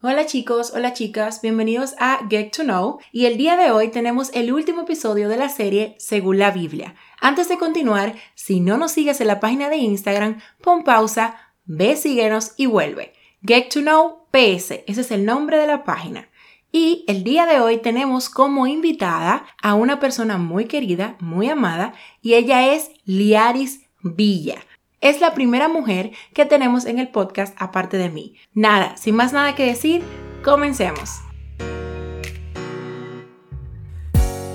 Hola chicos, hola chicas, bienvenidos a Get to Know y el día de hoy tenemos el último episodio de la serie Según la Biblia. Antes de continuar, si no nos sigues en la página de Instagram, pon pausa, ve, síguenos y vuelve. Get to Know PS, ese es el nombre de la página. Y el día de hoy tenemos como invitada a una persona muy querida, muy amada, y ella es Liaris Villa. Es la primera mujer que tenemos en el podcast aparte de mí. Nada, sin más nada que decir, comencemos.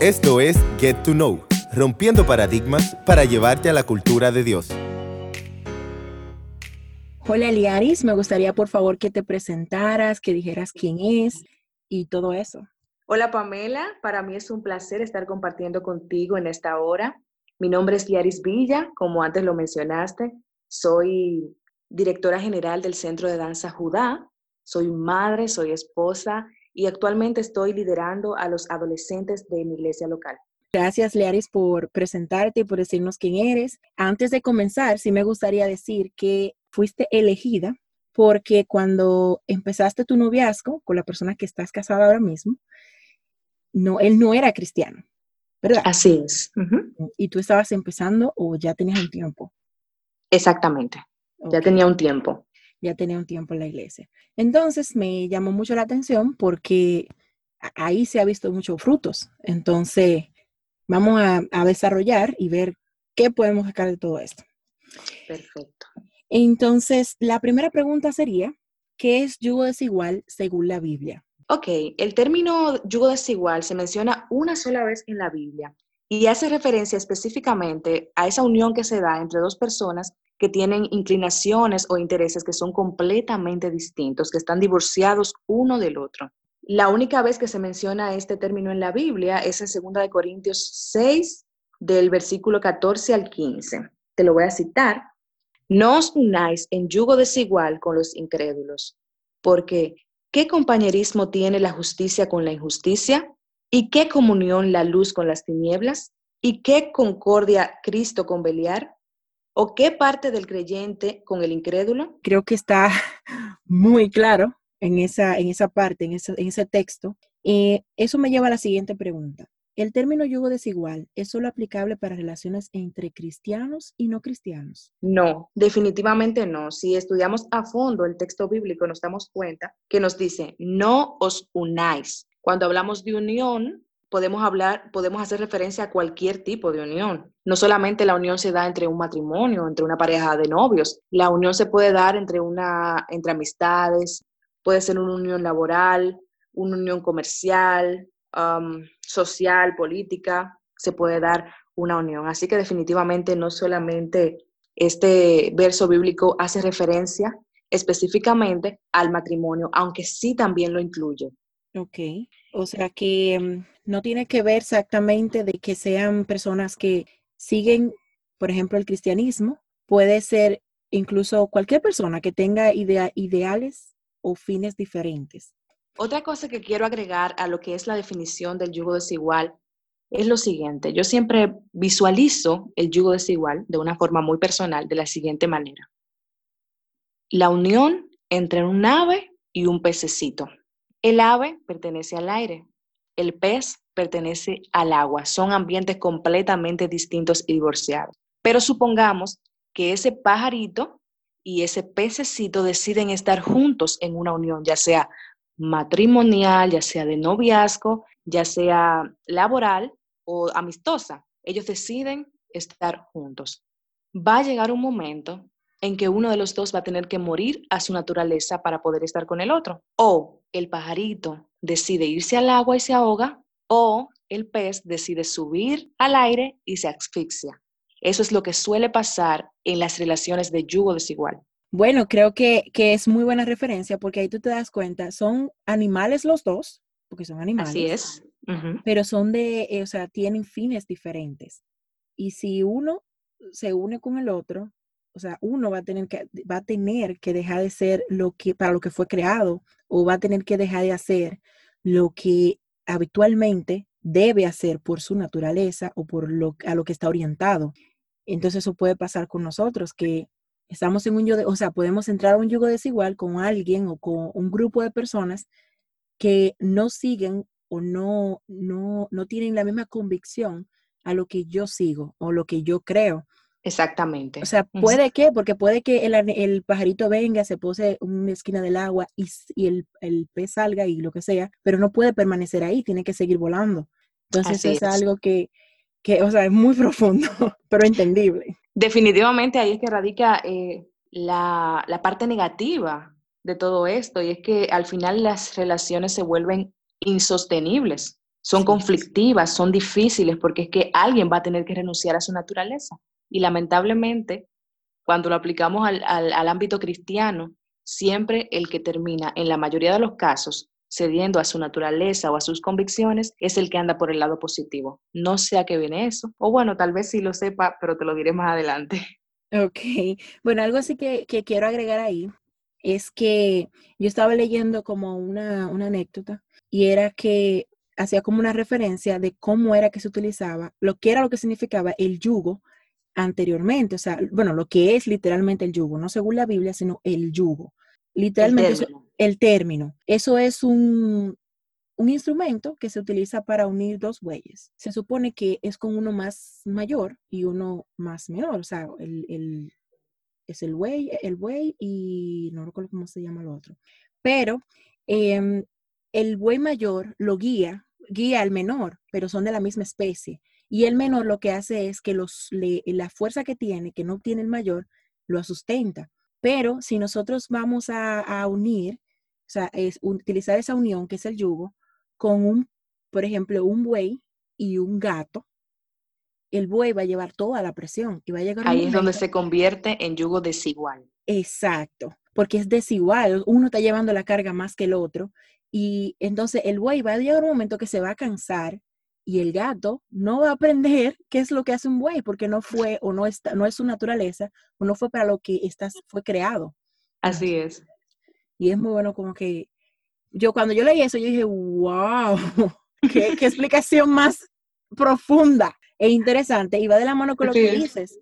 Esto es Get to Know, rompiendo paradigmas para llevarte a la cultura de Dios. Hola Liaris, me gustaría por favor que te presentaras, que dijeras quién es y todo eso. Hola Pamela, para mí es un placer estar compartiendo contigo en esta hora. Mi nombre es Liaris Villa, como antes lo mencionaste. Soy directora general del Centro de Danza Judá. Soy madre, soy esposa y actualmente estoy liderando a los adolescentes de mi iglesia local. Gracias, Liaris, por presentarte y por decirnos quién eres. Antes de comenzar, sí me gustaría decir que fuiste elegida porque cuando empezaste tu noviazgo con la persona que estás casada ahora mismo, no, él no era cristiano. ¿Verdad? Así es. ¿Y tú estabas empezando o ya tenías un tiempo? Exactamente, ya tenía un tiempo. Ya tenía un tiempo en la iglesia. Entonces me llamó mucho la atención porque ahí se ha visto muchos frutos. Entonces vamos a, a desarrollar y ver qué podemos sacar de todo esto. Perfecto. Entonces, la primera pregunta sería, ¿qué es yugo desigual según la Biblia? Ok, el término yugo desigual se menciona una sola vez en la Biblia y hace referencia específicamente a esa unión que se da entre dos personas que tienen inclinaciones o intereses que son completamente distintos, que están divorciados uno del otro. La única vez que se menciona este término en la Biblia es en 2 Corintios 6, del versículo 14 al 15. Te lo voy a citar. No os unáis en yugo desigual con los incrédulos, porque ¿Qué compañerismo tiene la justicia con la injusticia? ¿Y qué comunión la luz con las tinieblas? ¿Y qué concordia Cristo con Beliar? ¿O qué parte del creyente con el incrédulo? Creo que está muy claro en esa, en esa parte, en ese, en ese texto. Eh, eso me lleva a la siguiente pregunta. El término yugo desigual es solo aplicable para relaciones entre cristianos y no cristianos. No, definitivamente no. Si estudiamos a fondo el texto bíblico, nos damos cuenta que nos dice, no os unáis. Cuando hablamos de unión, podemos hablar, podemos hacer referencia a cualquier tipo de unión. No solamente la unión se da entre un matrimonio, entre una pareja de novios, la unión se puede dar entre una entre amistades, puede ser una unión laboral, una unión comercial, social, política, se puede dar una unión. Así que definitivamente no solamente este verso bíblico hace referencia específicamente al matrimonio, aunque sí también lo incluye. Ok, o sea que mm, no tiene que ver exactamente de que sean personas que siguen, por ejemplo, el cristianismo, puede ser incluso cualquier persona que tenga ideales o fines diferentes. Otra cosa que quiero agregar a lo que es la definición del yugo desigual es lo siguiente. Yo siempre visualizo el yugo desigual de una forma muy personal de la siguiente manera. La unión entre un ave y un pececito. El ave pertenece al aire, el pez pertenece al agua. Son ambientes completamente distintos y divorciados. Pero supongamos que ese pajarito y ese pececito deciden estar juntos en una unión, ya sea matrimonial, ya sea de noviazgo, ya sea laboral o amistosa. Ellos deciden estar juntos. Va a llegar un momento en que uno de los dos va a tener que morir a su naturaleza para poder estar con el otro. O el pajarito decide irse al agua y se ahoga, o el pez decide subir al aire y se asfixia. Eso es lo que suele pasar en las relaciones de yugo desigual. Bueno, creo que, es muy buena referencia porque ahí tú te das cuenta, son animales los dos, porque son animales. Así es. Pero son de, eh, o sea, tienen fines diferentes. Y si uno se une con el otro, o sea, uno va a tener que, va a tener que dejar de ser lo que, para lo que fue creado, o va a tener que dejar de hacer lo que habitualmente debe hacer por su naturaleza o por lo, a lo que está orientado. Entonces eso puede pasar con nosotros, que estamos en un yugo, o sea, podemos entrar a un yugo desigual con alguien o con un grupo de personas que no siguen o no, no, no tienen la misma convicción a lo que yo sigo o lo que yo creo. Exactamente. O sea, puede que, porque puede que el, pajarito venga, se pose en una esquina del agua y, el, pez salga y lo que sea, pero no puede permanecer ahí, tiene que seguir volando. Entonces es, algo que, que, o sea, es muy profundo, pero entendible. Definitivamente ahí es que radica eh, la, la parte negativa de todo esto y es que al final las relaciones se vuelven insostenibles, son conflictivas, son difíciles porque es que alguien va a tener que renunciar a su naturaleza. Y lamentablemente, cuando lo aplicamos al, ámbito cristiano, siempre el que termina, en la mayoría de los casos, cediendo a su naturaleza o a sus convicciones, es el que anda por el lado positivo. No sé a qué viene eso. O bueno, tal vez sí lo sepa, pero te lo diré más adelante. Ok. Bueno, algo así que, quiero agregar ahí es que yo estaba leyendo como una, una anécdota y era que hacía como una referencia de cómo era que se utilizaba, lo que era lo que significaba el yugo anteriormente, o sea, bueno, lo que es literalmente el yugo, no según la Biblia, sino el yugo. Literalmente el término. Eso, es un, un instrumento que se utiliza para unir dos bueyes. Se supone que es con uno más mayor y uno más menor, o sea, el, es el buey, el buey y no recuerdo cómo se llama el otro. Pero em, el buey mayor lo guía, guía al menor, pero son de la misma especie. Y el menor lo que hace es que los, la fuerza que tiene, que no tiene el mayor, lo sustenta. Pero si nosotros vamos a, unir, o sea, es utilizar esa unión, que es el yugo, con un, por ejemplo, un buey y un gato, el buey va a llevar toda la presión y va a llegar Ahí es donde se convierte en yugo desigual. Exacto, porque es desigual, uno está llevando la carga más que el otro y entonces el buey va a llegar un momento que se va a cansar y el gato no va a aprender qué es lo que hace un buey porque no fue o no, está, no es su naturaleza o no fue para lo que estás, fue creado. Así es. Y es muy bueno como que yo cuando yo leí eso, yo dije, wow, qué, explicación más profunda e interesante. Y va de la mano con lo que dices.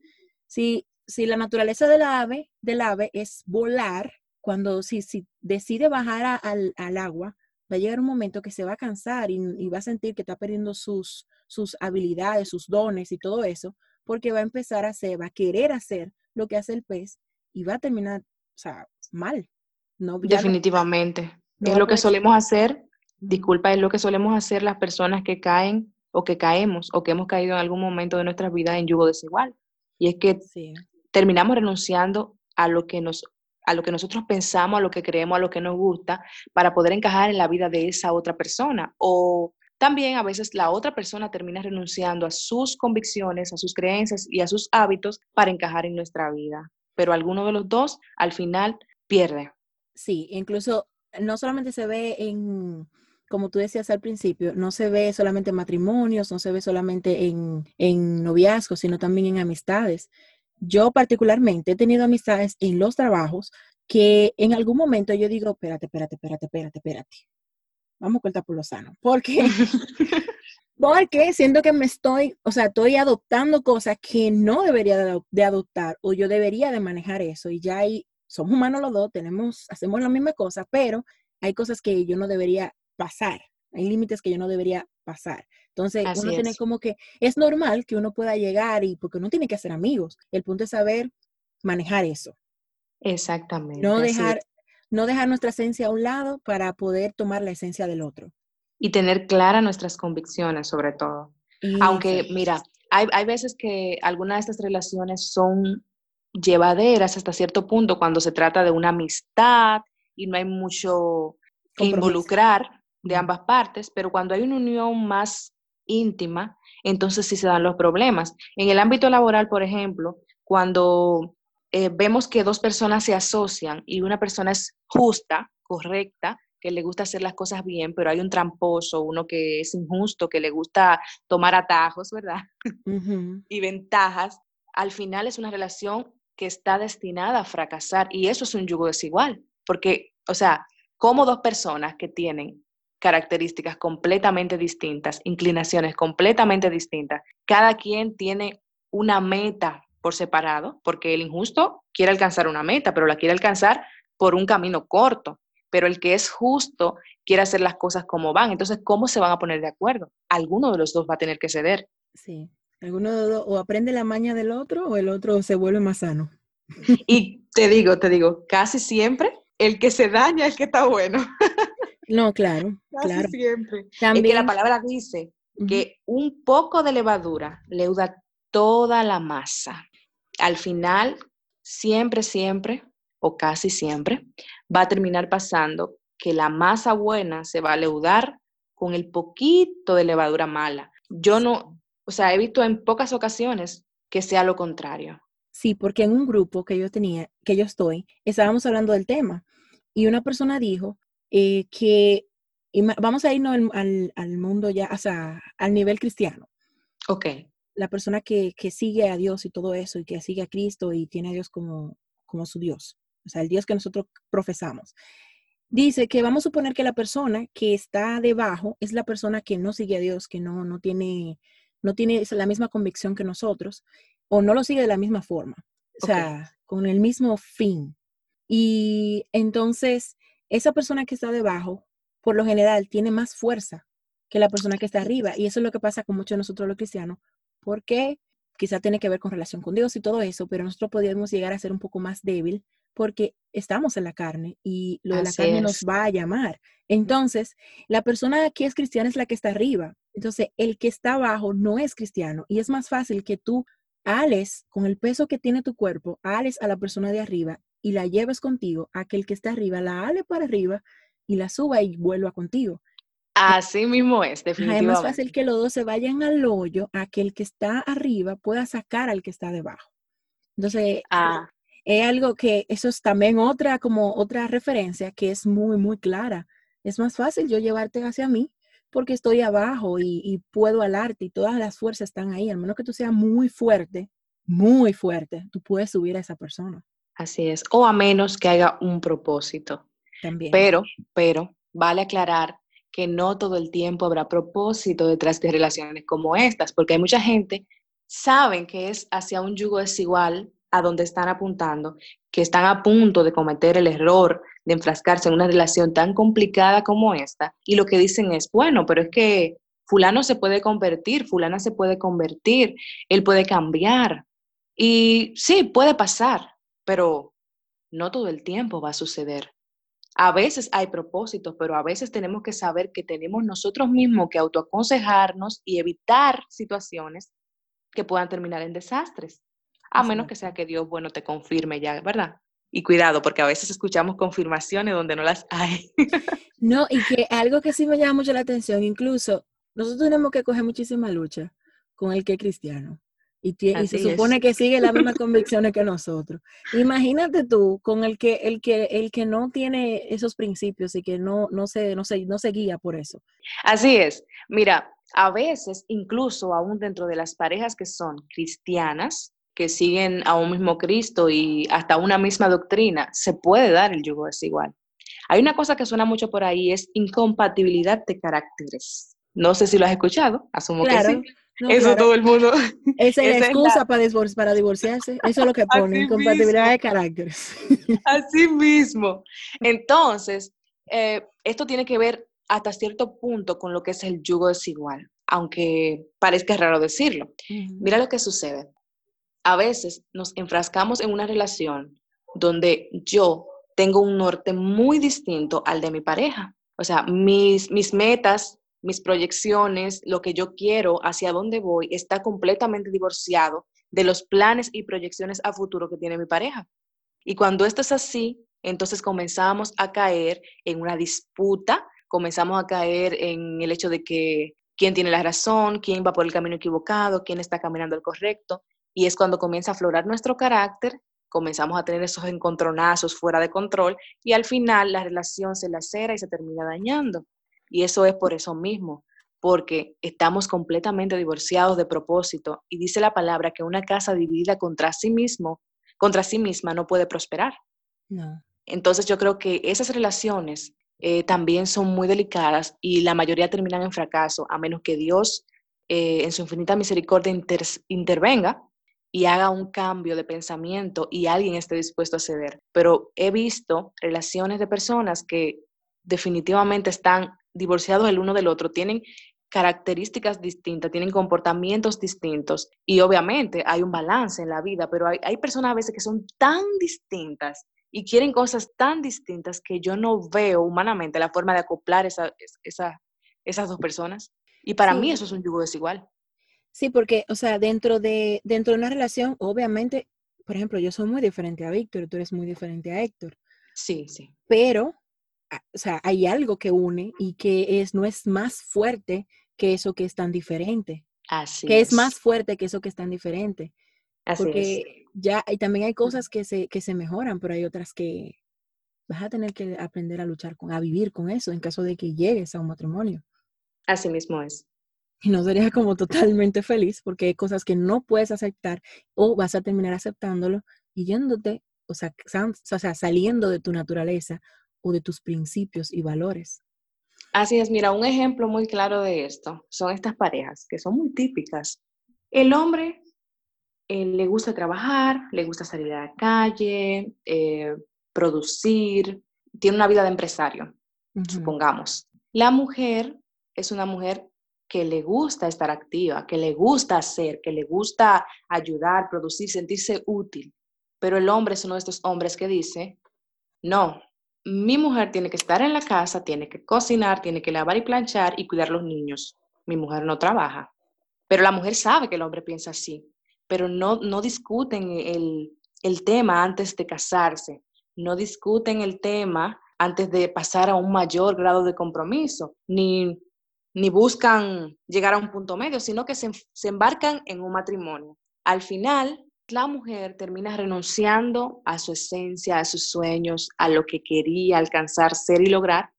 Si, si la naturaleza del ave, del ave es volar, cuando si, si decide bajar al, al agua, va a llegar un momento que se va a cansar y, va a sentir que está perdiendo sus, sus habilidades, sus dones y todo eso, porque va a empezar a hacer, va a querer hacer lo que hace el pez y va a terminar, o sea, mal. No, Definitivamente. es lo que solemos hacer, disculpa, es lo que solemos hacer las personas que caen o que caemos o que hemos caído en algún momento de nuestras vidas en yugo desigual. Y es que terminamos renunciando a lo que nos a lo que nosotros pensamos, a lo que creemos, a lo que nos gusta, para poder encajar en la vida de esa otra persona. O también a veces la otra persona termina renunciando a sus convicciones, a sus creencias y a sus hábitos para encajar en nuestra vida. Pero alguno de los dos al final pierde. Sí, incluso no solamente se ve en, como tú decías al principio, no se ve solamente en matrimonios, no se ve solamente en, en noviazgos, sino también en amistades. Yo particularmente he tenido amistades en los trabajos que en algún momento yo digo, espérate, espérate, espérate, espérate, espérate. Vamos a cortar por lo sano. Porque, porque siento que me estoy, o sea, estoy adoptando cosas que no debería de, adoptar o yo debería de manejar eso. Y ya ahí somos humanos los dos, tenemos, hacemos la misma cosa, pero hay cosas que yo no debería pasar. Hay límites que yo no debería pasar. Entonces, uno tiene como que, es normal que uno pueda llegar y porque uno tiene que hacer amigos. El punto es saber manejar eso. Exactamente. No dejar, no dejar nuestra esencia a un lado para poder tomar la esencia del otro. Y tener claras nuestras convicciones, sobre todo. Aunque, mira, hay, hay veces que algunas de estas relaciones son llevaderas hasta cierto punto cuando se trata de una amistad y no hay mucho que involucrar de ambas partes, pero cuando hay una unión más íntima, entonces sí se dan los problemas. En el ámbito laboral, por ejemplo, cuando eh, vemos que dos personas se asocian y una persona es justa, correcta, que le gusta hacer las cosas bien, pero hay un tramposo, uno que es injusto, que le gusta tomar atajos, ¿verdad? y ventajas, al final es una relación que está destinada a fracasar y eso es un yugo desigual, porque, o sea, como dos personas que tienen características completamente distintas, inclinaciones completamente distintas. Cada quien tiene una meta por separado, porque el injusto quiere alcanzar una meta, pero la quiere alcanzar por un camino corto. Pero el que es justo quiere hacer las cosas como van. Entonces, ¿cómo se van a poner de acuerdo? Alguno de los dos va a tener que ceder. Sí, alguno de los dos o aprende la maña del otro o el otro se vuelve más sano. Y te digo, te digo, casi siempre el que se daña es el que está bueno. No, claro, casi claro. siempre. También, Es que la palabra dice que un poco de levadura leuda toda la masa. Al final, siempre, siempre, o casi siempre, va a terminar pasando que la masa buena se va a leudar con el poquito de levadura mala. Yo no, o sea, he visto en pocas ocasiones que sea lo contrario. Sí, porque en un grupo que yo tenía, que yo estoy, estábamos hablando del tema y una persona dijo eh, que vamos a irnos al, al- al mundo ya, o sea, al nivel cristiano. Ok, La persona que, que sigue a Dios y todo eso y que sigue a Cristo y tiene a Dios como, como su Dios, o sea, el Dios que nosotros profesamos. Dice que vamos a suponer que la persona que está debajo es la persona que no sigue a Dios, que no, no tiene, no tiene la misma convicción que nosotros o no lo sigue de la misma forma, o sea, con el mismo fin. Y entonces, esa persona que está debajo, por lo general, tiene más fuerza que la persona que está arriba. Y eso es lo que pasa con muchos de nosotros los cristianos, porque quizá tiene que ver con relación con Dios y todo eso, pero nosotros podríamos llegar a ser un poco más débil porque estamos en la carne y lo de la carne nos va a llamar. Entonces, la persona que es cristiana es la que está arriba. Entonces, el que está abajo no es cristiano y es más fácil que tú ales con el peso que tiene tu cuerpo, ales a la persona de arriba y la lleves contigo, a que el que está arriba la ale para arriba y la suba y vuelva contigo. así mismo es, Ajá, es más definitivamente. fácil que los dos se vayan al hoyo a que el que está arriba pueda sacar al que está debajo. Entonces, Ah, es algo que eso es también otra como otra referencia que es muy muy clara. Es más fácil yo llevarte hacia mí porque estoy abajo y, y puedo alarte y todas las fuerzas están ahí. Al menos que tú seas muy fuerte, muy fuerte, tú puedes subir a esa persona así es. O a menos que haya un propósito. también. Pero, pero, vale aclarar que no todo el tiempo habrá propósito detrás de relaciones como estas, porque hay mucha gente, saben que es hacia un yugo desigual a donde están apuntando, que están a punto de cometer el error de enfrascarse en una relación tan complicada como esta, y lo que dicen es, bueno, pero es que fulano se puede convertir, fulana se puede convertir, él puede cambiar. Y sí, puede pasar, pero no todo el tiempo va a suceder. A veces hay propósitos, pero a veces tenemos que saber que tenemos nosotros mismos que autoaconsejarnos y evitar situaciones que puedan terminar en desastres. A menos que sea que Dios, bueno, te confirme ya, ¿verdad? Y cuidado, porque a veces escuchamos confirmaciones donde no las hay. No, y que algo que sí me llama mucho la atención, incluso nosotros tenemos que coger muchísima lucha con el que es cristiano. Y, se es. supone que sigue las mismas convicciones que nosotros. Imagínate tú con el que, el que, el que no tiene esos principios y que no, no, se, no, se, no se guía por eso. Así es. Mira, a veces, incluso aún dentro de las parejas que son cristianas, que siguen a un mismo Cristo y hasta una misma doctrina, se puede dar el yugo desigual. Hay una cosa que suena mucho por ahí, es incompatibilidad de caracteres. No sé si lo has escuchado, asumo Claro. que sí. No, Eso claro, todo el mundo. Esa es la excusa para, divor- para divorciarse. Eso es lo que pone, incompatibilidad mismo. de caracteres. Así mismo. Entonces, eh, esto tiene que ver hasta cierto punto con lo que es el yugo desigual, aunque parezca raro decirlo. Mira lo que sucede. A veces nos enfrascamos en una relación donde yo tengo un norte muy distinto al de mi pareja. O sea, mis, mis metas, mis proyecciones, lo que yo quiero, hacia dónde voy, está completamente divorciado de los planes y proyecciones a futuro que tiene mi pareja. Y cuando esto es así, entonces comenzamos a caer en una disputa, comenzamos a caer en el hecho de que quién tiene la razón, quién va por el camino equivocado, quién está caminando el correcto. Y es cuando comienza a aflorar nuestro carácter, comenzamos a tener esos encontronazos fuera de control y al final la relación se lacera y se termina dañando. Y eso es por eso mismo, porque estamos completamente divorciados de propósito y dice la palabra que una casa dividida contra sí mismo, contra sí misma no puede prosperar. No. Entonces yo creo que esas relaciones eh, también son muy delicadas y la mayoría terminan en fracaso, a menos que Dios eh, en su infinita misericordia inter- intervenga y haga un cambio de pensamiento y alguien esté dispuesto a ceder. Pero he visto relaciones de personas que definitivamente están divorciados el uno del otro, tienen características distintas, tienen comportamientos distintos y obviamente hay un balance en la vida, pero hay, personas a veces que son tan distintas y quieren cosas tan distintas que yo no veo humanamente la forma de acoplar esa, esas dos personas. Y para mí eso es un yugo desigual. Sí, porque, o sea, dentro de, dentro de una relación, obviamente, por ejemplo, yo soy muy diferente a Víctor, tú eres muy diferente a Héctor. Sí, sí. Pero, o sea, hay algo que une y que es, no es más fuerte que eso que es tan diferente. Así que es. más fuerte que eso que es tan diferente. Así porque ya, y también hay cosas que se, que se mejoran, pero hay otras que vas a tener que aprender a luchar con, a vivir con eso en caso de que llegues a un matrimonio. Así mismo es y no serías como totalmente feliz porque hay cosas que no puedes aceptar o vas a terminar aceptándolo y yéndote, o sea, o sea, saliendo de tu naturaleza o de tus principios y valores. Así es, mira, un ejemplo muy claro de esto son estas parejas que son muy típicas. El hombre eh, le gusta trabajar, le gusta salir a la calle, eh, producir, tiene una vida de empresario, supongamos. La mujer es una mujer que le gusta estar activa, que le gusta hacer, que le gusta ayudar, producir, sentirse útil. Pero el hombre es uno de estos hombres que dice, no, mi mujer tiene que estar en la casa, tiene que cocinar, tiene que lavar y planchar y cuidar los niños. Mi mujer no trabaja. Pero la mujer sabe que el hombre piensa así, pero no, no discuten el, el tema antes de casarse, no discuten el tema antes de pasar a un mayor grado de compromiso, ni ni buscan llegar a un punto medio, sino que se, embarcan en un matrimonio. Al final, la mujer termina renunciando a su esencia, a sus sueños, a lo que quería alcanzar, ser y lograr,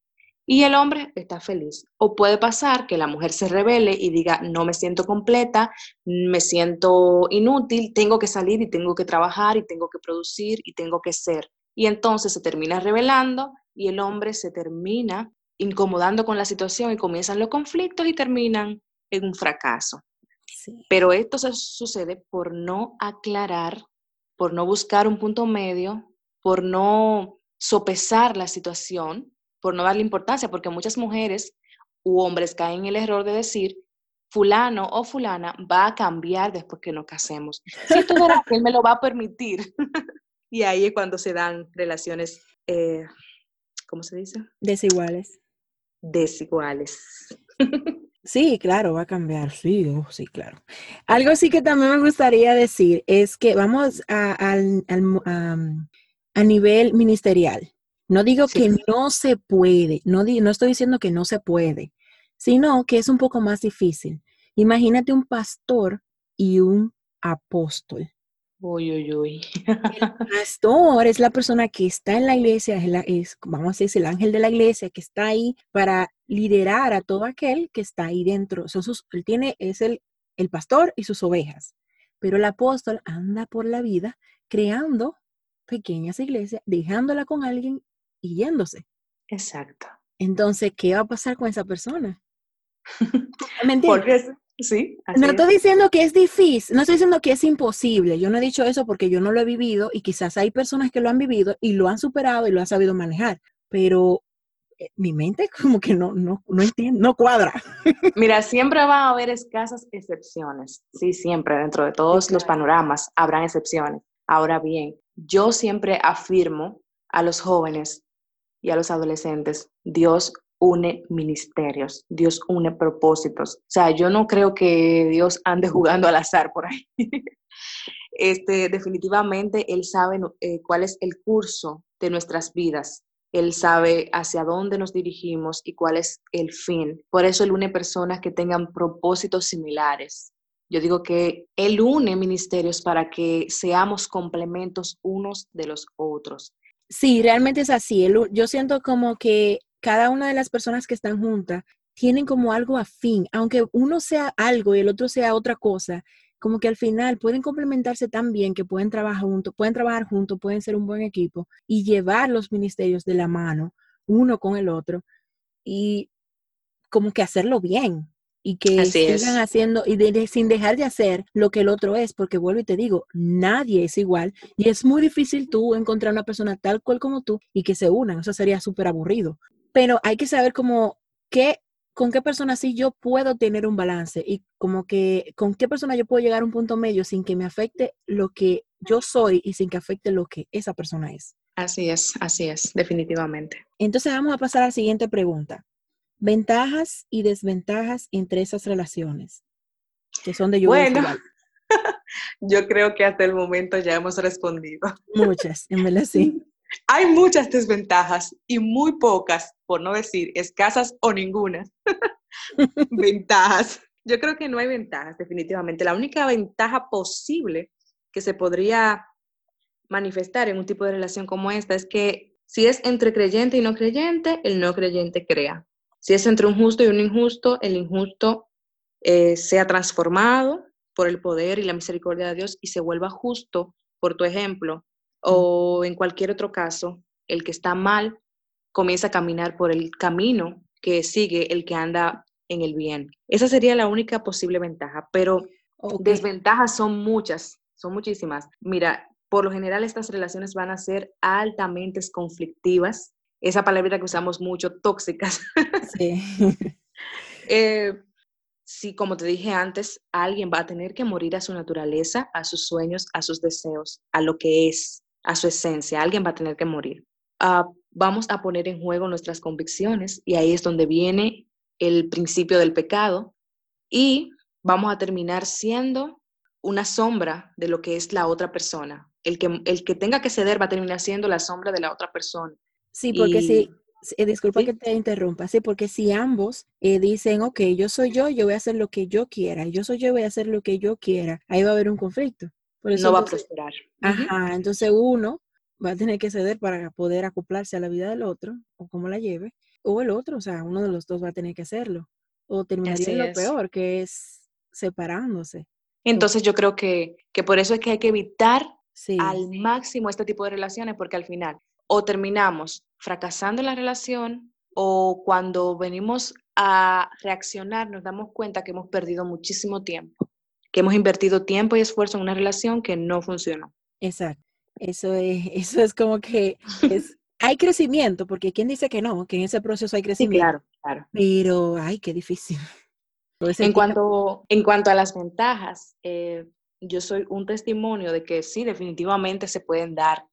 y el hombre está feliz. O puede pasar que la mujer se revele y diga, no me siento completa, me siento inútil, tengo que salir y tengo que trabajar y tengo que producir y tengo que ser. Y entonces se termina revelando y el hombre se termina incomodando con la situación y comienzan los conflictos y terminan en un fracaso. Pero esto se sucede por no aclarar, por no buscar un punto medio, por no sopesar la situación, por no darle importancia, porque muchas mujeres u hombres caen en el error de decir, fulano o fulana va a cambiar después que nos casemos. Si tú verás que él me lo va a permitir. y ahí es cuando se dan relaciones, eh, ¿cómo se dice? Desiguales desiguales. Sí, claro, va a cambiar, sí, oh, sí, claro. Algo sí que también me gustaría decir es que vamos a, a, nivel ministerial. No digo que no se puede, no, no estoy diciendo que no se puede, sino que es un poco más difícil. Imagínate un pastor y un apóstol. Uy, uy, uy. El pastor es la persona que está en la iglesia, es, vamos a decir, el ángel de la iglesia que está ahí para liderar a todo aquel que está ahí dentro. Son sus, él tiene, es el, el pastor y sus ovejas. Pero el apóstol anda por la vida creando pequeñas iglesias, dejándola con alguien y yéndose. Exacto. Entonces, ¿qué va a pasar con esa persona? ¿Me entiendes? Sí. no estoy diciendo que es difícil, no estoy diciendo que es imposible. Yo no he dicho eso porque yo no lo he vivido y quizás hay personas que lo han vivido y lo han superado y lo han sabido manejar, pero eh, mi mente como que no, no, no entiende, no cuadra. Mira, siempre va a haber escasas excepciones. Sí, siempre, dentro de todos los panoramas habrán excepciones. Ahora bien, yo siempre afirmo a los jóvenes y a los adolescentes, Dios une ministerios, Dios une propósitos. O sea, yo no creo que Dios ande jugando al azar por ahí. Este, definitivamente Él sabe eh, cuál es el curso de nuestras vidas. Él sabe hacia dónde nos dirigimos y cuál es el fin. Por eso Él une personas que tengan propósitos similares. Yo digo que Él une ministerios para que seamos complementos unos de los otros. Sí, realmente es así. Yo siento como que cada una de las personas que están juntas tienen como algo afín, aunque uno sea algo y el otro sea otra cosa, como que al final pueden complementarse tan bien que pueden trabajar juntos, pueden trabajar juntos, pueden ser un buen equipo y llevar los ministerios de la mano, uno con el otro, y como que hacerlo bien. y que sigan haciendo y sin dejar de hacer lo que el otro es, porque vuelvo y te digo, nadie es igual y es muy difícil tú encontrar una persona tal cual como tú y que se unan, eso sería súper aburrido. Pero hay que saber cómo qué con qué persona sí yo puedo tener un balance y como que con qué persona yo puedo llegar a un punto medio sin que me afecte lo que yo soy y sin que afecte lo que esa persona es. Así es, así es, definitivamente. Entonces vamos a pasar a la siguiente pregunta. Ventajas y desventajas entre esas relaciones, que son de yo. Bueno, yo creo que hasta el momento ya hemos respondido. Muchas, en verdad sí. Hay muchas desventajas y muy pocas, por no decir escasas o ninguna, ventajas. Yo creo que no hay ventajas, definitivamente. La única ventaja posible que se podría manifestar en un tipo de relación como esta es que si es entre creyente y no creyente, el no creyente crea. Si es entre un justo y un injusto, el injusto eh, sea transformado por el poder y la misericordia de Dios y se vuelva justo por tu ejemplo. O en cualquier otro caso, el que está mal comienza a caminar por el camino que sigue el que anda en el bien. Esa sería la única posible ventaja, pero desventajas son muchas, son muchísimas. Mira, por lo general estas relaciones van a ser altamente conflictivas. Esa palabra que usamos mucho, tóxicas. Sí. Eh, sí, como te dije antes, alguien va a tener que morir a su naturaleza, a sus sueños, a sus deseos, a lo que es, a su esencia. Alguien va a tener que morir. Ah, vamos a poner en juego nuestras convicciones y ahí es donde viene el principio del pecado y vamos a terminar siendo una sombra de lo que es la otra persona. El que, el que tenga que ceder va a terminar siendo la sombra de la otra persona. Sí, porque si, eh, disculpa que te interrumpa, sí, porque si ambos eh, dicen, ok, yo soy yo, yo voy a hacer lo que yo quiera, yo soy yo, voy a hacer lo que yo quiera, ahí va a haber un conflicto. Por eso, no va a prosperar. Ajá, entonces uno va a tener que ceder para poder acoplarse a la vida del otro, o como la lleve, o el otro, o sea, uno de los dos va a tener que hacerlo, o terminaría en lo peor, que es separándose. Entonces yo creo que, que por eso es que hay que evitar al máximo este tipo de relaciones, porque al final o terminamos fracasando en la relación o cuando venimos a reaccionar nos damos cuenta que hemos perdido muchísimo tiempo, que hemos invertido tiempo y esfuerzo en una relación que no funcionó. Exacto. Eso es, eso es como que es, hay crecimiento, porque ¿quién dice que no? Que en ese proceso hay crecimiento. claro, claro. Pero, ay, qué difícil. En cuanto, en cuanto a las ventajas, eh, yo soy un testimonio de que sí, definitivamente se pueden dar,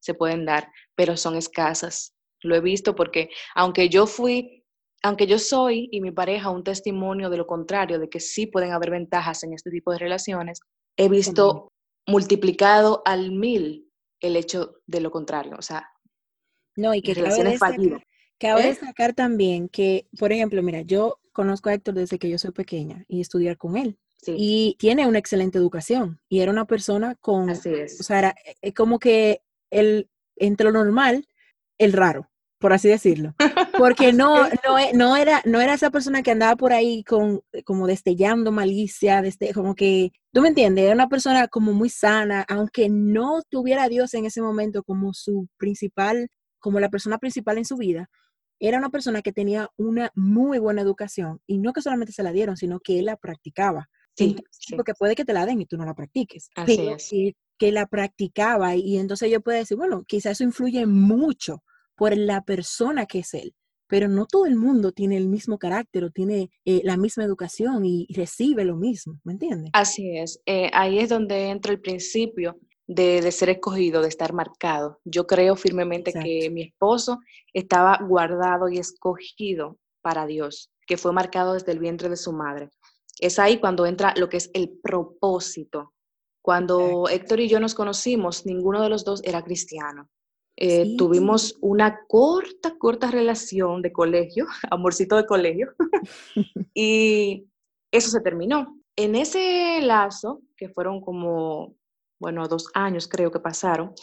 se pueden dar, pero son escasas. Lo he visto porque aunque yo fui, aunque yo soy y mi pareja un testimonio de lo contrario, de que sí pueden haber ventajas en este tipo de relaciones, he visto multiplicado al mil el hecho de lo contrario. O sea, no, y que relaciones fallidas. Cabe ¿Eh? destacar también que, por ejemplo, mira, yo conozco a Héctor desde que yo soy pequeña y estudiar con él. Y tiene una excelente educación. Y era una persona con. Así es. O sea, era eh, como que el, entre lo normal, el raro, por así decirlo. Porque no, no, e, no, era, no era esa persona que andaba por ahí con, como destellando malicia, desde, como que, tú me entiendes, era una persona como muy sana, aunque no tuviera a Dios en ese momento como su principal, como la persona principal en su vida, era una persona que tenía una muy buena educación y no que solamente se la dieron, sino que él la practicaba. Sí, Porque puede que te la den y tú no la practiques. Así es. Que, la practicaba y, entonces yo puedo decir, bueno, quizás eso influye mucho por la persona que es él, pero no todo el mundo tiene el mismo carácter o tiene eh, la misma educación y, recibe lo mismo, ¿me entiendes? Así es. Eh, ahí es donde entra el principio de, ser escogido, de estar marcado. Yo creo firmemente que mi esposo estaba guardado y escogido para Dios, que fue marcado desde el vientre de su madre. Es ahí cuando entra lo que es el propósito. Cuando Héctor y yo nos conocimos, ninguno de los dos era cristiano. Eh, tuvimos una corta, corta relación de colegio, amorcito de colegio, y eso se terminó. En ese lazo, que fueron como, bueno, dos años creo que pasaron,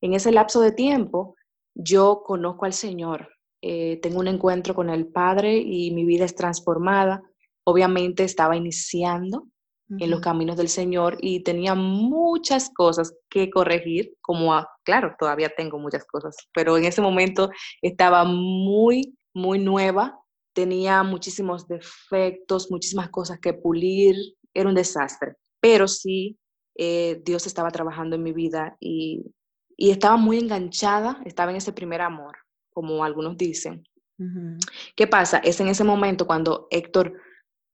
en ese lapso de tiempo yo conozco al Señor, eh, tengo un encuentro con el Padre y mi vida es transformada obviamente estaba iniciando en los caminos del Señor y tenía muchas cosas que corregir, como, claro, todavía tengo muchas cosas, pero en ese momento estaba muy, muy nueva tenía muchísimos defectos, muchísimas cosas que pulir, era un desastre, pero sí eh, Dios estaba trabajando en mi vida y, y, estaba muy enganchada, estaba en ese primer amor, como algunos dicen. ¿Qué pasa? Es en ese momento cuando Héctor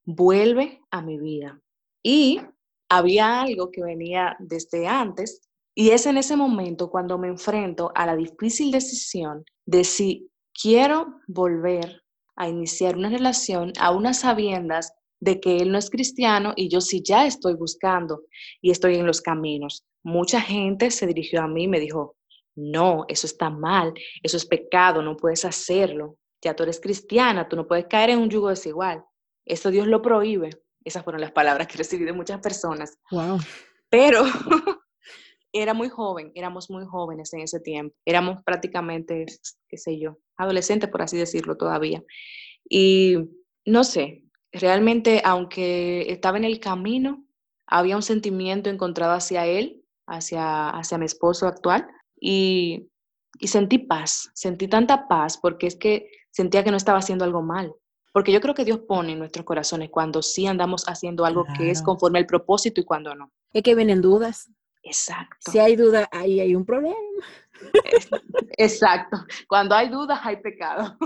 vuelve a mi vida y había algo que venía desde antes y es en ese momento cuando me enfrento a la difícil decisión de si quiero volver a iniciar una relación a unas sabiendas de que él no es cristiano y yo sí ya estoy buscando y estoy en los caminos. Mucha gente se dirigió a mí y me dijo, no, eso está mal, eso es pecado, no puedes hacerlo. Ya tú eres cristiana, tú no puedes caer en un yugo desigual. Eso Dios lo prohíbe. Esas fueron las palabras que recibí de muchas personas. Wow. Pero era muy joven, éramos muy jóvenes en ese tiempo. Éramos prácticamente, qué sé yo, adolescentes, por así decirlo, todavía. Y no sé, realmente, aunque estaba en el camino, había un sentimiento encontrado hacia él, hacia, hacia mi esposo actual, y, y sentí paz, sentí tanta paz, porque es que sentía que no estaba haciendo algo mal. Porque yo creo que Dios pone en nuestros corazones cuando sí andamos haciendo algo que es conforme al propósito y cuando no. Es que vienen dudas. Exacto. Si hay duda, ahí hay un problema. Exacto. Cuando hay dudas, hay pecado.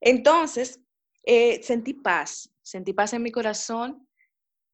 Entonces, eh, sentí paz, sentí paz en mi corazón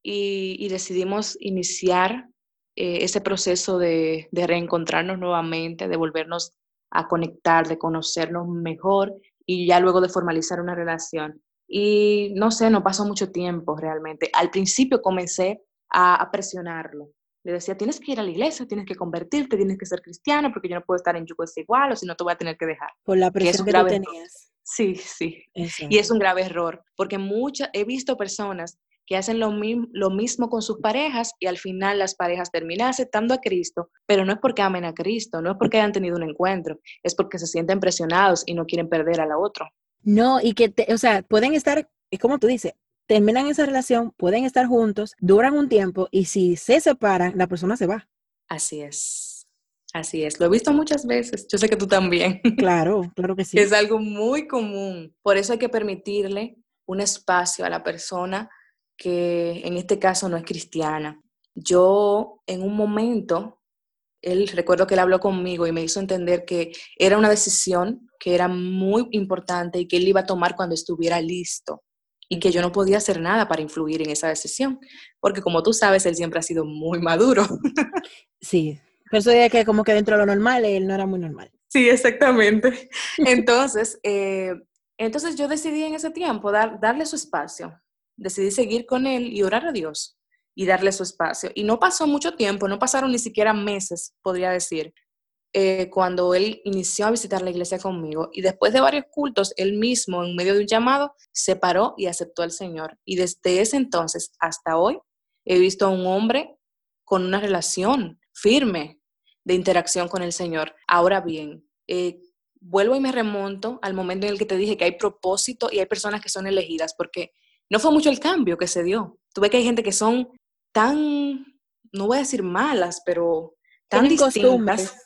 y, decidimos iniciar eh, ese proceso de, de reencontrarnos nuevamente, de volvernos a conectar, de conocernos mejor y ya luego de formalizar una relación. Y no sé, no pasó mucho tiempo realmente. Al principio comencé a, presionarlo. Le decía, tienes que ir a la iglesia, tienes que convertirte, tienes que ser cristiano, porque yo no puedo estar en yugo igual o si no te voy a tener que dejar. Por la presión que, tú tenías. Sí, sí. Y es un grave error, porque muchas, he visto personas que hacen lo, lo mismo con sus parejas y al final las parejas terminan aceptando a Cristo, pero no es porque amen a Cristo, no es porque hayan tenido un encuentro, es porque se sienten presionados y no quieren perder a la otra. No, y que, o sea, pueden estar, es como tú dices, terminan esa relación, pueden estar juntos, duran un tiempo y si se separan, la persona se va. Así es. Así es, lo he visto muchas veces, yo sé que tú también. Claro, claro que sí. Es algo muy común, por eso hay que permitirle un espacio a la persona que en este caso no es cristiana. Yo en un momento, él recuerdo que él habló conmigo y me hizo entender que era una decisión que era muy importante y que él iba a tomar cuando estuviera listo y que yo no podía hacer nada para influir en esa decisión, porque como tú sabes, él siempre ha sido muy maduro. Sí, pero eso de que como que dentro de lo normal, él no era muy normal. Sí, exactamente. Entonces, eh, entonces yo decidí en ese tiempo dar, darle su espacio, decidí seguir con él y orar a Dios y darle su espacio. Y no pasó mucho tiempo, no pasaron ni siquiera meses, podría decir, eh, cuando él inició a visitar la iglesia conmigo. Y después de varios cultos, él mismo, en medio de un llamado, se paró y aceptó al Señor. Y desde ese entonces hasta hoy, he visto a un hombre con una relación firme de interacción con el Señor. Ahora bien, eh, vuelvo y me remonto al momento en el que te dije que hay propósito y hay personas que son elegidas, porque no fue mucho el cambio que se dio. Tú ves que hay gente que son tan, no voy a decir malas, pero tan distintas.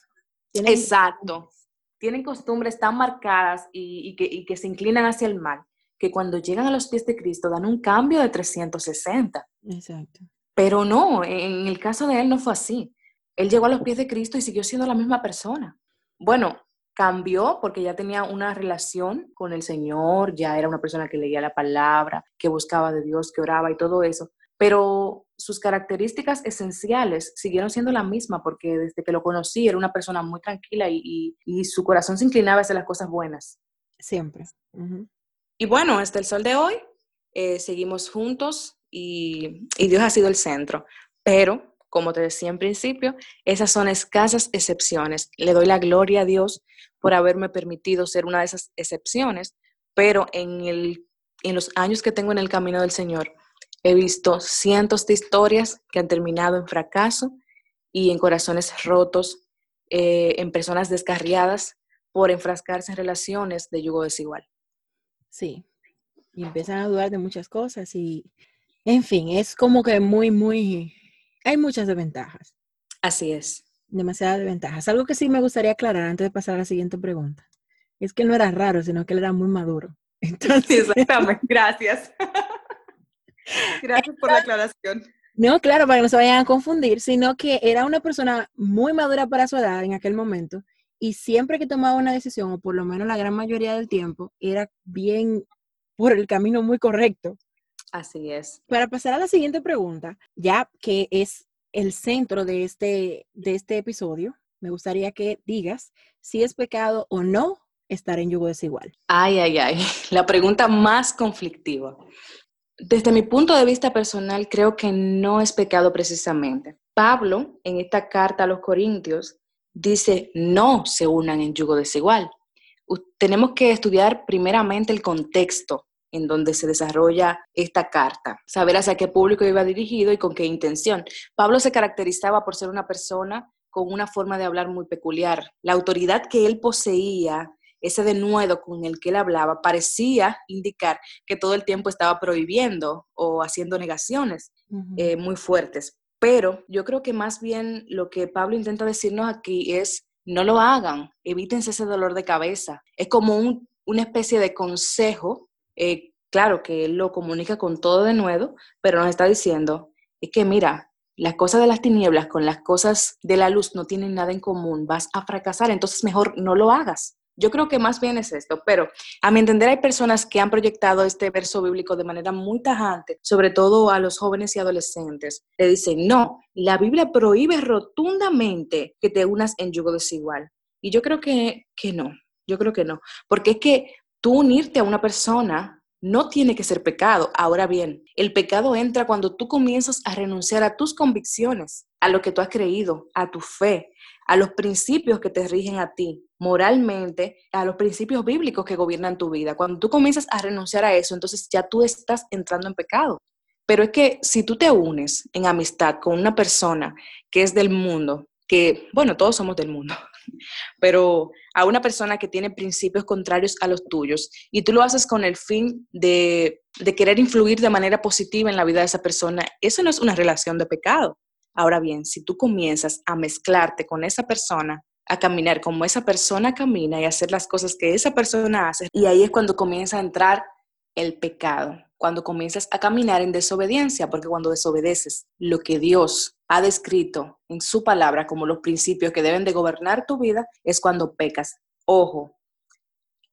Exacto. Tienen costumbres tan marcadas y, que, que se inclinan hacia el mal, que cuando llegan a los pies de Cristo dan un cambio de 360. Exacto. Pero no, en el caso de él no fue así. Él llegó a los pies de Cristo y siguió siendo la misma persona. Bueno, cambió porque ya tenía una relación con el Señor, ya era una persona que leía la palabra, que buscaba de Dios, que oraba y todo eso, pero sus características esenciales siguieron siendo la misma porque desde que lo conocí era una persona muy tranquila y, su corazón se inclinaba hacia las cosas buenas. Siempre. Y bueno, hasta el sol de hoy eh, seguimos juntos y, y Dios ha sido el centro, pero como te decía en principio, esas son escasas excepciones. Le doy la gloria a Dios por haberme permitido ser una de esas excepciones, pero en, el, en los años que tengo en el camino del Señor, he visto cientos de historias que han terminado en fracaso y en corazones rotos, eh, en personas descarriadas por enfrascarse en relaciones de yugo desigual. Sí, y empiezan a dudar de muchas cosas y, en fin, es como que muy, muy hay muchas desventajas. Así es. Demasiadas desventajas. Algo que sí me gustaría aclarar antes de pasar a la siguiente pregunta. Es que no era raro, sino que él era muy maduro. Entonces, exactamente, gracias. gracias por la aclaración. No, claro, para que no se vayan a confundir, sino que era una persona muy madura para su edad en aquel momento y siempre que tomaba una decisión, o por lo menos la gran mayoría del tiempo, era bien por el camino muy correcto. Así es. Para pasar a la siguiente pregunta, ya que es el centro de este, de este episodio, me gustaría que digas si es pecado o no estar en yugo desigual. Ay, ay, ay, la pregunta más conflictiva. Desde mi punto de vista personal, creo que no es pecado precisamente. Pablo, en esta carta a los Corintios, dice, no se unan en yugo desigual. Tenemos que estudiar primeramente el contexto en donde se desarrolla esta carta, saber hacia qué público iba dirigido y con qué intención. Pablo se caracterizaba por ser una persona con una forma de hablar muy peculiar. La autoridad que él poseía, ese denuedo con el que él hablaba, parecía indicar que todo el tiempo estaba prohibiendo o haciendo negaciones eh, muy fuertes. Pero yo creo que más bien lo que Pablo intenta decirnos aquí es, no lo hagan, evítense ese dolor de cabeza. Es como una especie de consejo, eh, claro que él lo comunica con todo de nuevo, pero nos está diciendo, es que mira, las cosas de las tinieblas con las cosas de la luz no tienen nada en común, vas a fracasar, entonces mejor no lo hagas. Yo creo que más bien es esto, pero a mi entender hay personas que han proyectado este verso bíblico de manera muy tajante, sobre todo a los jóvenes y adolescentes. Le dicen, no, la Biblia prohíbe rotundamente que te unas en yugo desigual. Y yo creo que, que no, yo creo que no, porque es que tú unirte a una persona no tiene que ser pecado. Ahora bien, el pecado entra cuando tú comienzas a renunciar a tus convicciones, a lo que tú has creído, a tu fe, a los principios que te rigen a ti moralmente, a los principios bíblicos que gobiernan tu vida. Cuando tú comienzas a renunciar a eso, entonces ya tú estás entrando en pecado. Pero es que si tú te unes en amistad con una persona que es del mundo, que, bueno, todos somos del mundo, pero a una persona que tiene principios contrarios a los tuyos y tú lo haces con el fin de, de querer influir de manera positiva en la vida de esa persona, eso no es una relación de pecado. Ahora bien, si tú comienzas a mezclarte con esa persona, a caminar como esa persona camina y hacer las cosas que esa persona hace, y ahí es cuando comienza a entrar el pecado, cuando comienzas a caminar en desobediencia, porque cuando desobedeces lo que Dios ha descrito en su palabra como los principios que deben de gobernar tu vida, es cuando pecas. Ojo,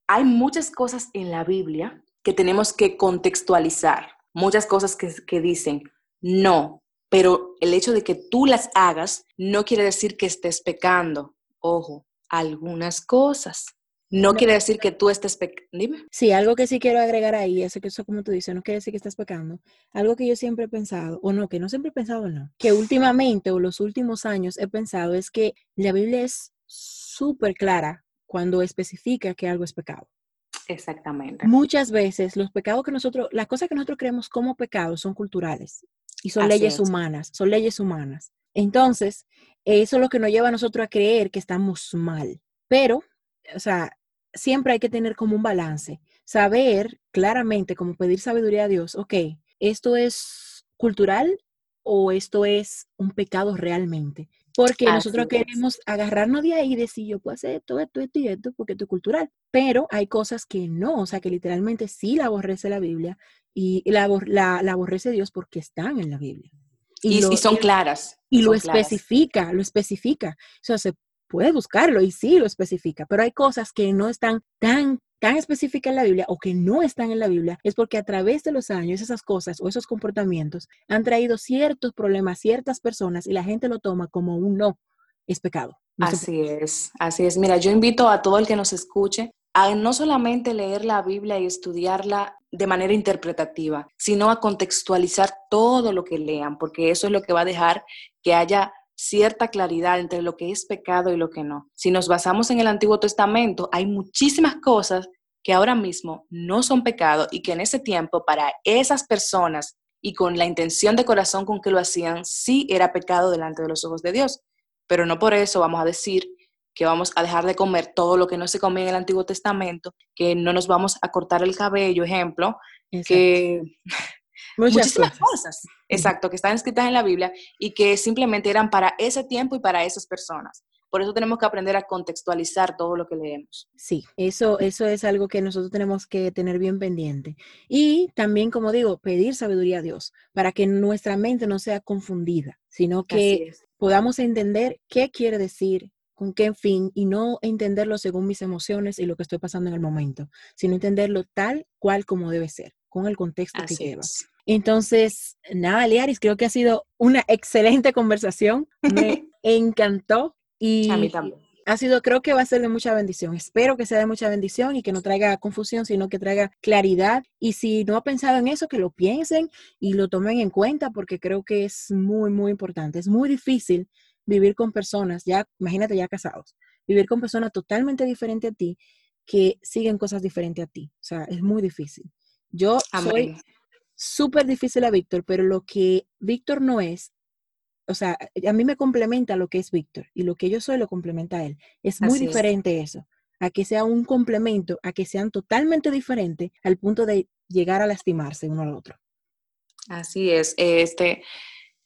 hay muchas cosas en la Biblia que tenemos que contextualizar, muchas cosas que, que dicen, no, pero el hecho de que tú las hagas no quiere decir que estés pecando. Ojo, algunas cosas. No, quiere decir que tú estés pecando. Dime. Sí, algo que sí quiero agregar ahí, eso que eso como tú dices, no quiere decir que estás pecando. Algo que yo siempre he pensado, o no, que no siempre he pensado, no, que últimamente o los últimos años he pensado es que la Biblia es súper clara cuando especifica que algo es pecado. Exactamente. Muchas veces los pecados que nosotros, las cosas que nosotros creemos como pecados son culturales y son leyes humanas, son leyes humanas. Entonces, eso es lo que nos lleva a nosotros a creer que estamos mal. Pero, o sea, siempre hay que tener como un balance, saber claramente, como pedir sabiduría a Dios, ok, esto es cultural o esto es un pecado realmente. Porque nosotros queremos agarrarnos de ahí y decir, yo puedo hacer esto, esto, esto y esto, porque esto es cultural. Pero hay cosas que no, o sea, que literalmente sí la aborrece la Biblia y la, la, la aborrece Dios porque están en la Biblia. Y, son claras. Y lo especifica, lo especifica. O sea, se puede buscarlo y sí lo especifica, pero hay cosas que no están tan tan específicas en la Biblia o que no están en la Biblia, es porque a través de los años esas cosas o esos comportamientos han traído ciertos problemas a ciertas personas y la gente lo toma como un no, es pecado. así es, así es. Mira, yo invito a todo el que nos escuche a no solamente leer la Biblia y estudiarla de manera interpretativa, sino a contextualizar todo lo que lean, porque eso es lo que va a dejar que haya cierta claridad entre lo que es pecado y lo que no. Si nos basamos en el Antiguo Testamento, hay muchísimas cosas que ahora mismo no son pecado y que en ese tiempo para esas personas y con la intención de corazón con que lo hacían, sí era pecado delante de los ojos de Dios. Pero no por eso vamos a decir que vamos a dejar de comer todo lo que no se comía en el Antiguo Testamento, que no nos vamos a cortar el cabello, ejemplo, que muchísimas cosas. exacto, que están escritas en la Biblia y que simplemente eran para ese tiempo y para esas personas. Por eso tenemos que aprender a contextualizar todo lo que leemos. Sí, eso, eso es algo que nosotros tenemos que tener bien pendiente. Y también, como digo, pedir sabiduría a Dios para que nuestra mente no sea confundida, sino que podamos entender qué quiere decir, con qué fin, y no entenderlo según mis emociones y lo que estoy pasando en el momento, sino entenderlo tal cual como debe ser, con el contexto que lleva. Entonces, nada, Liaris, creo que ha sido una excelente conversación. Me encantó y a mí también. Ha sido, creo que va a ser de mucha bendición. Espero que sea de mucha bendición y que no traiga confusión, sino que traiga claridad. Y si no ha pensado en eso, que lo piensen y lo tomen en cuenta, porque creo que es muy, muy importante. Es muy difícil vivir con personas, ya, imagínate ya casados, vivir con personas totalmente diferentes a ti, que siguen cosas diferentes a ti. O sea, es muy difícil. Yo soy súper difícil a Víctor, pero lo que Víctor no es, o sea, a mí me complementa lo que es Víctor y lo que yo soy lo complementa a él. Es muy diferente eso, a que sea un complemento, a que sean totalmente diferentes al punto de llegar a lastimarse uno al otro. Así es, este,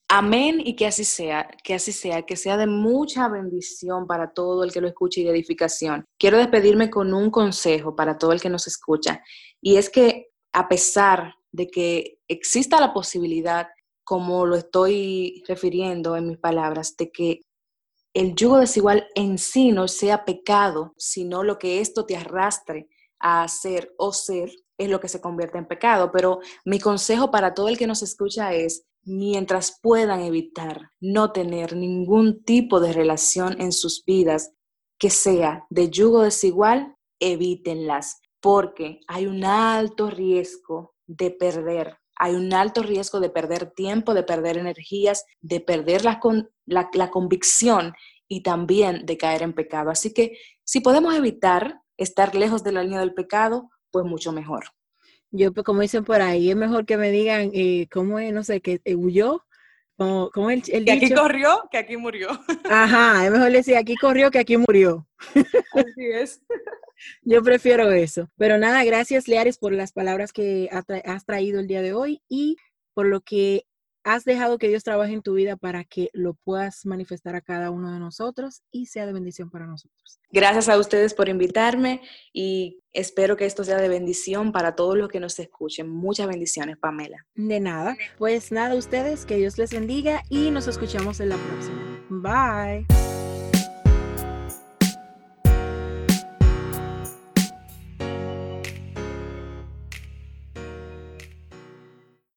amén y que así sea, que así sea, que sea de mucha bendición para todo el que lo escuche y de edificación. Quiero despedirme con un consejo para todo el que nos escucha y es que a pesar de que exista la posibilidad, como lo estoy refiriendo en mis palabras, de que el yugo desigual en sí no sea pecado, sino lo que esto te arrastre a hacer o ser es lo que se convierte en pecado. Pero mi consejo para todo el que nos escucha es, mientras puedan evitar no tener ningún tipo de relación en sus vidas que sea de yugo desigual, evítenlas, porque hay un alto riesgo de perder. Hay un alto riesgo de perder tiempo, de perder energías, de perder la, la, convicción y también de caer en pecado. Así que si podemos evitar estar lejos de la línea del pecado, pues mucho mejor. Yo, pues, como dicen por ahí, es mejor que me digan eh, cómo es, no sé, que huyó, como, como el, el que aquí corrió, que aquí murió. Ajá, es mejor decir aquí corrió que aquí murió. Así es. Yo prefiero eso. Pero nada, gracias, Leares, por las palabras que has traído el día de hoy y por lo que has dejado que Dios trabaje en tu vida para que lo puedas manifestar a cada uno de nosotros y sea de bendición para nosotros. Gracias a ustedes por invitarme y espero que esto sea de bendición para todos los que nos escuchen. Muchas bendiciones, Pamela. De nada. Pues nada, ustedes, que Dios les bendiga y nos escuchamos en la próxima. Bye.